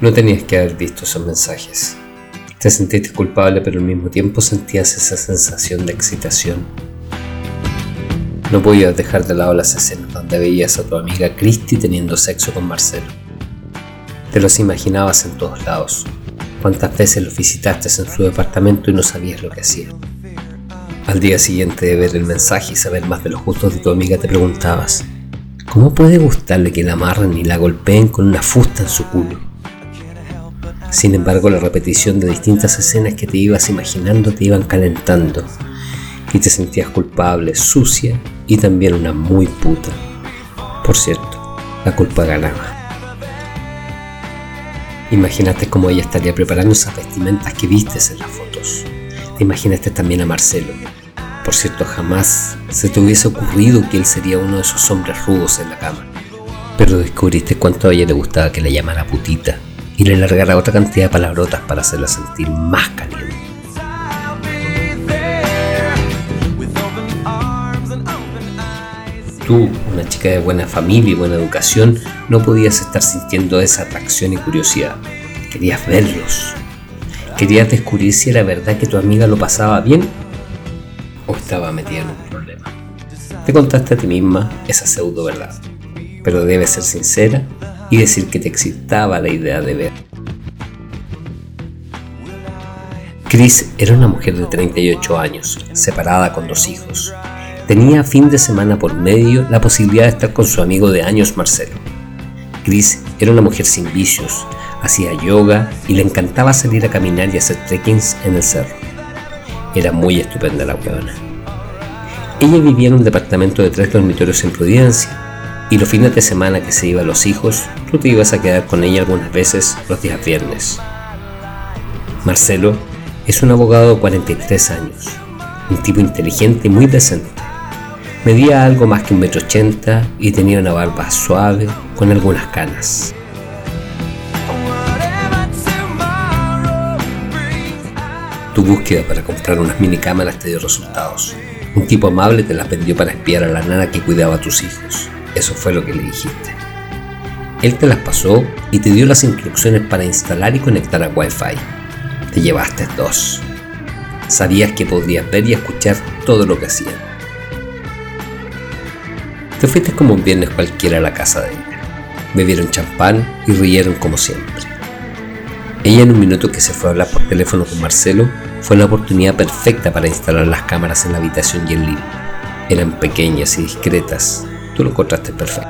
No tenías que haber visto esos mensajes. Te sentiste culpable pero al mismo tiempo sentías esa sensación de excitación. No podías dejar de lado las escenas donde veías a tu amiga Christy teniendo sexo con Marcelo. Te los imaginabas en todos lados. Cuántas veces los visitaste en su departamento y no sabías lo que hacía. Al día siguiente de ver el mensaje y saber más de los gustos de tu amiga te preguntabas, ¿cómo puede gustarle que la amarren y la golpeen con una fusta en su culo? Sin embargo, la repetición de distintas escenas que te ibas imaginando te iban calentando y te sentías culpable, sucia y también una muy puta. Por cierto, la culpa ganaba. Imagínate cómo ella estaría preparando esas vestimentas que vistes en las fotos. Te imaginaste también a Marcelo. Por cierto, jamás se te hubiese ocurrido que él sería uno de esos hombres rudos en la cama. Pero descubriste cuánto a ella le gustaba que le llamara putita y le largara otra cantidad de palabrotas para hacerla sentir más caliente. Tú, una chica de buena familia y buena educación, no podías estar sintiendo esa atracción y curiosidad. Querías verlos. Querías descubrir si era verdad que tu amiga lo pasaba bien o estaba metida en un problema. Te contaste a ti misma esa pseudo verdad, pero debes ser sincera y decir que te excitaba la idea de ver. Chris era una mujer de 38 años, separada con dos hijos. Tenía fin de semana por medio la posibilidad de estar con su amigo de años Marcelo. Chris era una mujer sin vicios, hacía yoga y le encantaba salir a caminar y hacer trekkings en el cerro. Era muy estupenda la huevona. Ella vivía en un departamento de tres dormitorios en Providencia y los fines de semana que se iban los hijos, tú te ibas a quedar con ella algunas veces los días viernes. Marcelo es un abogado de 43 años, un tipo inteligente y muy decente. Medía algo más que un metro ochenta y tenía una barba suave con algunas canas. Tu búsqueda para comprar unas mini cámaras te dio resultados. Un tipo amable te las vendió para espiar a la nana que cuidaba a tus hijos. Eso fue lo que le dijiste. Él te las pasó y te dio las instrucciones para instalar y conectar a Wi-Fi. Te llevaste dos. Sabías que podrías ver y escuchar todo lo que hacían. Te fuiste como un viernes cualquiera a la casa de ella. Bebieron champán y rieron como siempre. Ella en un minuto que se fue a hablar por teléfono con Marcelo fue la oportunidad perfecta para instalar las cámaras en la habitación y en living. Eran pequeñas y discretas, Lo encontraste perfecto.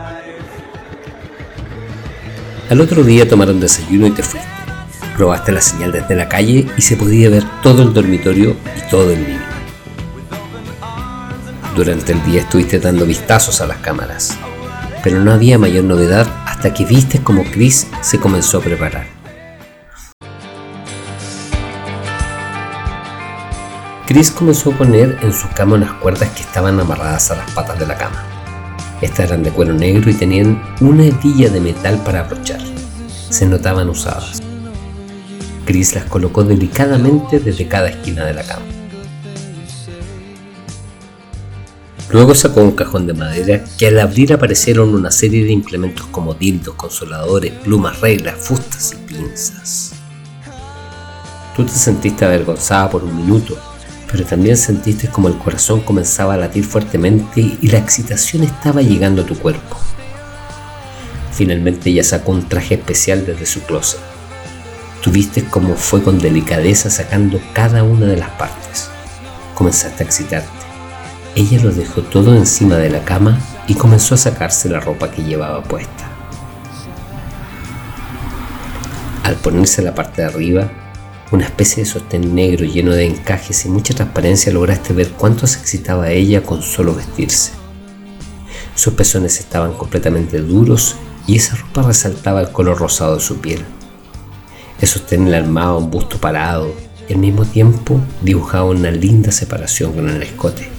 Al otro día tomaron desayuno y te fuiste. Probaste la señal desde la calle y se podía ver todo el dormitorio y todo el living. Durante el día estuviste dando vistazos a las cámaras, pero no había mayor novedad hasta que viste como Chris se comenzó a preparar. Chris comenzó a poner en su cama unas cuerdas que estaban amarradas a las patas de la cama. Estas eran de cuero negro y tenían una hebilla de metal para abrochar. Se notaban usadas. Chris las colocó delicadamente desde cada esquina de la cama. Luego sacó un cajón de madera que al abrir aparecieron una serie de implementos como dildos, consoladores, plumas, reglas, fustas y pinzas. Tú te sentiste avergonzada por un minuto pero también sentiste como el corazón comenzaba a latir fuertemente y la excitación estaba llegando a tu cuerpo. Finalmente ella sacó un traje especial desde su closet. Tuviste como fue con delicadeza sacando cada una de las partes. Comenzaste a excitarte. Ella lo dejó todo encima de la cama y comenzó a sacarse la ropa que llevaba puesta. Al ponerse la parte de arriba, una especie de sostén negro lleno de encajes y mucha transparencia lograste ver cuánto se excitaba ella con solo vestirse. Sus pezones estaban completamente duros y esa ropa resaltaba el color rosado de su piel. El sostén le armaba un busto parado y al mismo tiempo dibujaba una linda separación con el escote.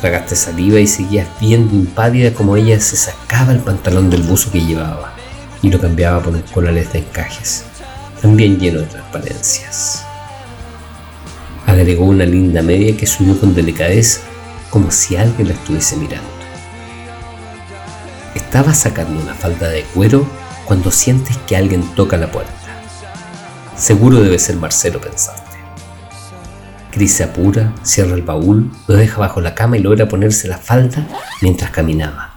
Tragaste saliva y seguías viendo impávida como ella se sacaba el pantalón del buzo que llevaba y lo cambiaba por un colales de encajes también lleno de transparencias. Agregó una linda media que subió con delicadeza, como si alguien la estuviese mirando. Estaba sacando una falda de cuero cuando sientes que alguien toca la puerta. Seguro debe ser Marcelo, pensaste. Chris se apura, cierra el baúl, lo deja bajo la cama y logra ponerse la falda mientras caminaba.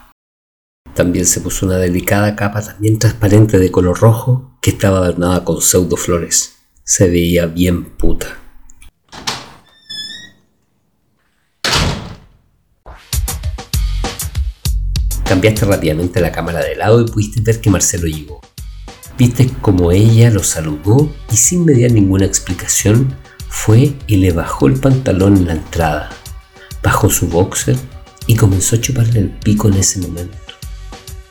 También se puso una delicada capa también transparente de color rojo que estaba adornada con pseudo flores. Se veía bien puta. Cambiaste rápidamente la cámara de lado y pudiste ver que Marcelo llegó. Viste como ella lo saludó y sin mediar ninguna explicación fue y le bajó el pantalón en la entrada, bajó su boxer y comenzó a chuparle el pico en ese momento.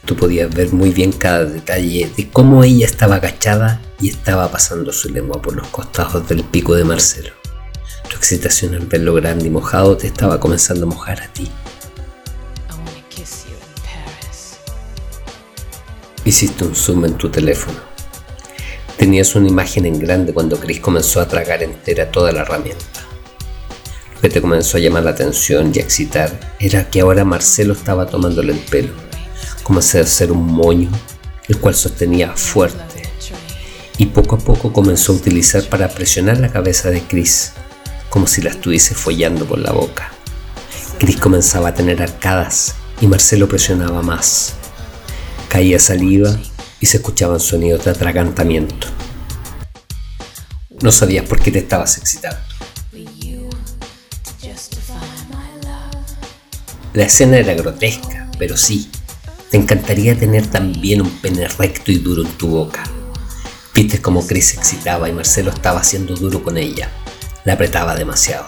Tú podías ver muy bien cada detalle de cómo ella estaba agachada y estaba pasando su lengua por los costados del pico de Marcelo. Tu excitación al verlo grande y mojado te estaba comenzando a mojar a ti. Hiciste un zoom en tu teléfono. Tenías una imagen en grande cuando Chris comenzó a tragar entera toda la herramienta. Lo que te comenzó a llamar la atención y a excitar era que ahora Marcelo estaba tomándole el pelo, como si hacer un moño, el cual sostenía fuerte, y poco a poco comenzó a utilizar para presionar la cabeza de Chris, como si la estuviese follando por la boca. Chris comenzaba a tener arcadas y Marcelo presionaba más. Caía saliva y se escuchaban sonidos de atragantamiento. No sabías por qué te estabas excitando. La escena era grotesca, pero sí, te encantaría tener también un pene recto y duro en tu boca. Viste cómo Chris se excitaba y Marcelo estaba haciendo duro con ella. La apretaba demasiado.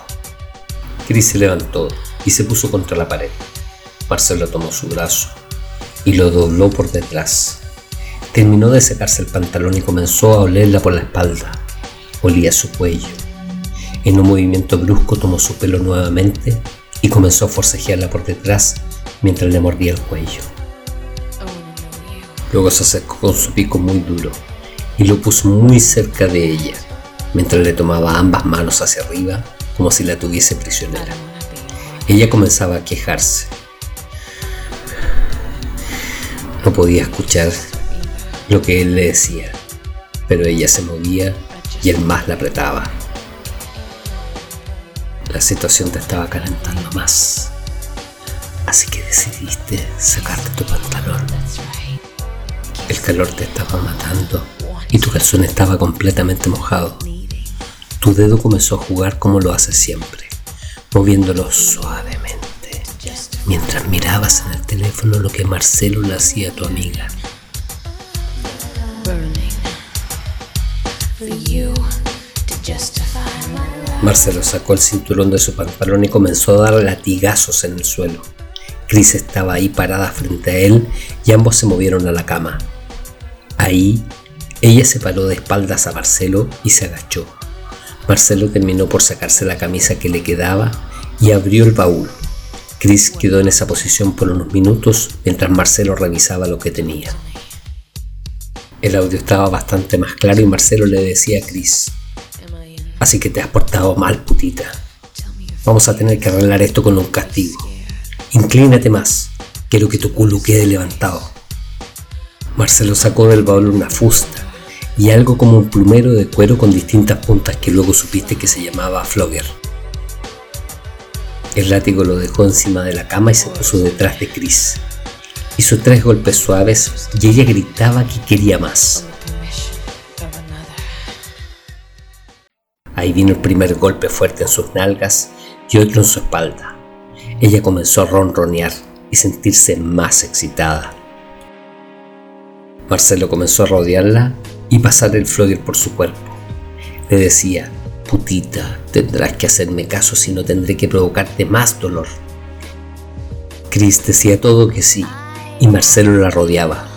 Chris se levantó y se puso contra la pared. Marcelo tomó su brazo y lo dobló por detrás. Terminó de secarse el pantalón y comenzó a olerla por la espalda. Olía su cuello. En un movimiento brusco tomó su pelo nuevamente y comenzó a forcejearla por detrás mientras le mordía el cuello. Luego se acercó con su pico muy duro y lo puso muy cerca de ella, mientras le tomaba ambas manos hacia arriba como si la tuviese prisionera. Ella comenzaba a quejarse, no podía escuchar lo que él le decía, pero ella se movía y él más la apretaba. La situación te estaba calentando más, así que decidiste sacarte tu pantalón. El calor te estaba matando y tu calzón estaba completamente mojado. Tu dedo comenzó a jugar como lo hace siempre, moviéndolo suavemente mientras mirabas en el teléfono lo que Marcelo le hacía a tu amiga. Marcelo sacó el cinturón de su pantalón y comenzó a dar latigazos en el suelo. Chris estaba ahí parada frente a él y ambos se movieron a la cama. Ahí, ella se paró de espaldas a Marcelo y se agachó. Marcelo terminó por sacarse la camisa que le quedaba y abrió el baúl. Chris quedó en esa posición por unos minutos mientras Marcelo revisaba lo que tenía. El audio estaba bastante más claro y Marcelo le decía a Chris, así que te has portado mal, putita. Vamos a tener que arreglar esto con un castigo. Inclínate más, quiero que tu culo quede levantado. Marcelo sacó del baúl una fusta y algo como un plumero de cuero con distintas puntas que luego supiste que se llamaba flogger. El látigo lo dejó encima de la cama y se puso detrás de Chris. Hizo tres golpes suaves y ella gritaba que quería más. Ahí vino el primer golpe fuerte en sus nalgas y otro en su espalda. Ella comenzó a ronronear y sentirse más excitada. Marcelo comenzó a rodearla y pasar el flogger por su cuerpo. Le decía, Putita, tendrás que hacerme caso si no tendré que provocarte más dolor. Chris decía todo que sí, y Marcelo la rodeaba.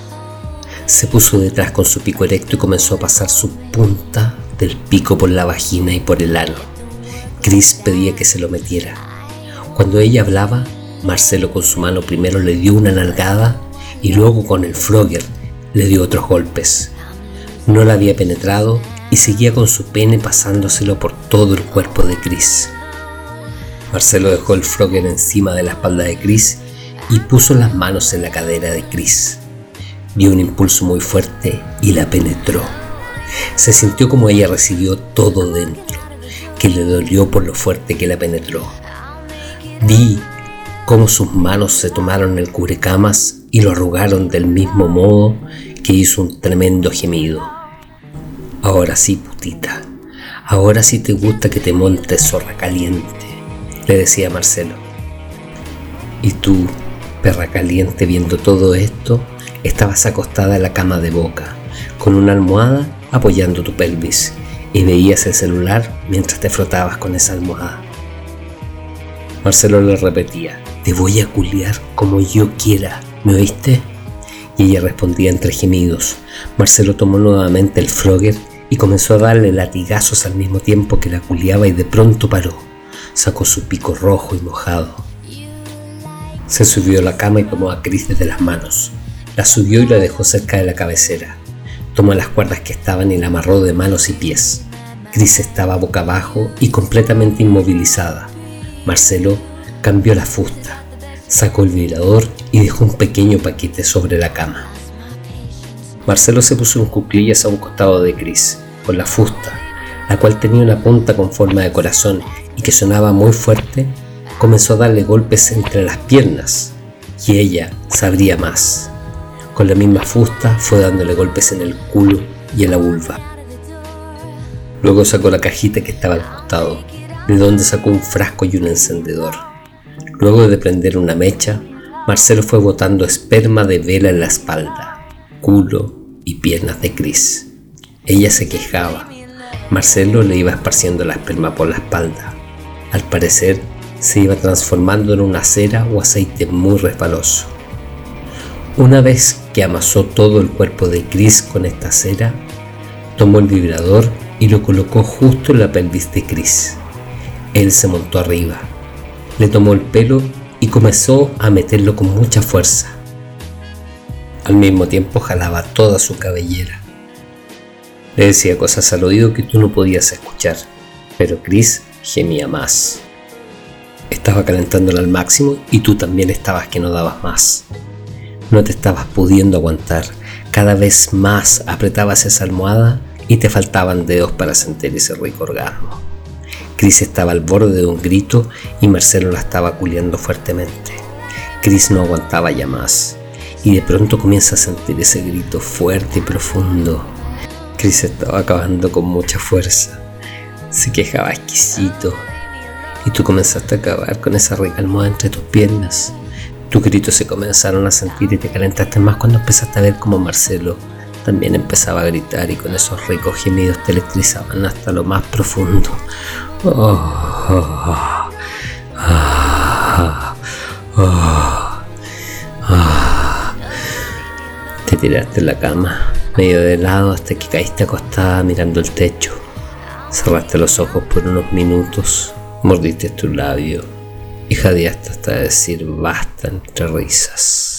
Se puso detrás con su pico erecto y comenzó a pasar su punta del pico por la vagina y por el ano. Chris pedía que se lo metiera. Cuando ella hablaba, Marcelo con su mano primero le dio una nalgada y luego con el Frogger le dio otros golpes. No la había penetrado y seguía con su pene pasándoselo por todo el cuerpo de Chris. Marcelo dejó el Frogger encima de la espalda de Chris y puso las manos en la cadera de Chris. dio un impulso muy fuerte y la penetró. Se sintió como ella recibió todo dentro, que le dolió por lo fuerte que la penetró. Vi cómo sus manos se tomaron el cubrecamas y lo arrugaron del mismo modo que hizo un tremendo gemido. Ahora sí, putita, ahora sí te gusta que te montes zorra caliente, le decía Marcelo. Y tú, perra caliente, viendo todo esto, estabas acostada en la cama de boca, con una almohada apoyando tu pelvis, y veías el celular mientras te frotabas con esa almohada. Marcelo le repetía, te voy a culiar como yo quiera, ¿me oíste? Y ella respondía entre gemidos. Marcelo tomó nuevamente el Frogger y comenzó a darle latigazos al mismo tiempo que la culiaba y de pronto paró. Sacó su pico rojo y mojado. Se subió a la cama y tomó a Cris desde las manos. La subió y la dejó cerca de la cabecera. Tomó las cuerdas que estaban y la amarró de manos y pies. Cris estaba boca abajo y completamente inmovilizada. Marcelo cambió la fusta, sacó el vibrador y dejó un pequeño paquete sobre la cama. Marcelo se puso en cuclillas a un costado de Chris, con la fusta, la cual tenía una punta con forma de corazón y que sonaba muy fuerte, comenzó a darle golpes entre las piernas y ella sabría más. Con la misma fusta fue dándole golpes en el culo y en la vulva. Luego sacó la cajita que estaba al costado, de donde sacó un frasco y un encendedor. Luego de prender una mecha, Marcelo fue botando esperma de vela en la espalda, culo y piernas de Cris. Ella se quejaba. Marcelo le iba esparciendo la esperma por la espalda. Al parecer, se iba transformando en una cera o aceite muy resbaloso. Una vez que amasó todo el cuerpo de Chris con esta cera, tomó el vibrador y lo colocó justo en la pelvis de Chris. Él se montó arriba, le tomó el pelo y comenzó a meterlo con mucha fuerza. Al mismo tiempo jalaba toda su cabellera. Le decía cosas al oído que tú no podías escuchar, pero Chris gemía más. Estaba calentándola al máximo y tú también estabas que no dabas más. No te estabas pudiendo aguantar. Cada vez más apretabas esa almohada y te faltaban dedos para sentir ese rico orgasmo. Chris estaba al borde de un grito y Marcelo la estaba culeando fuertemente. Chris no aguantaba ya más y de pronto comienza a sentir ese grito fuerte y profundo. Chris estaba acabando con mucha fuerza. Se quejaba exquisito y tú comenzaste a acabar con esa rica almohada entre tus piernas. Tus gritos se comenzaron a sentir y te calentaste más cuando empezaste a ver como Marcelo también empezaba a gritar y con esos ricos gemidos te electrizaban hasta lo más profundo. Te tiraste en la cama, medio de lado hasta que caíste acostada mirando el techo. Cerraste los ojos por unos minutos, mordiste tu labio y jadeaste hasta decir basta entre risas.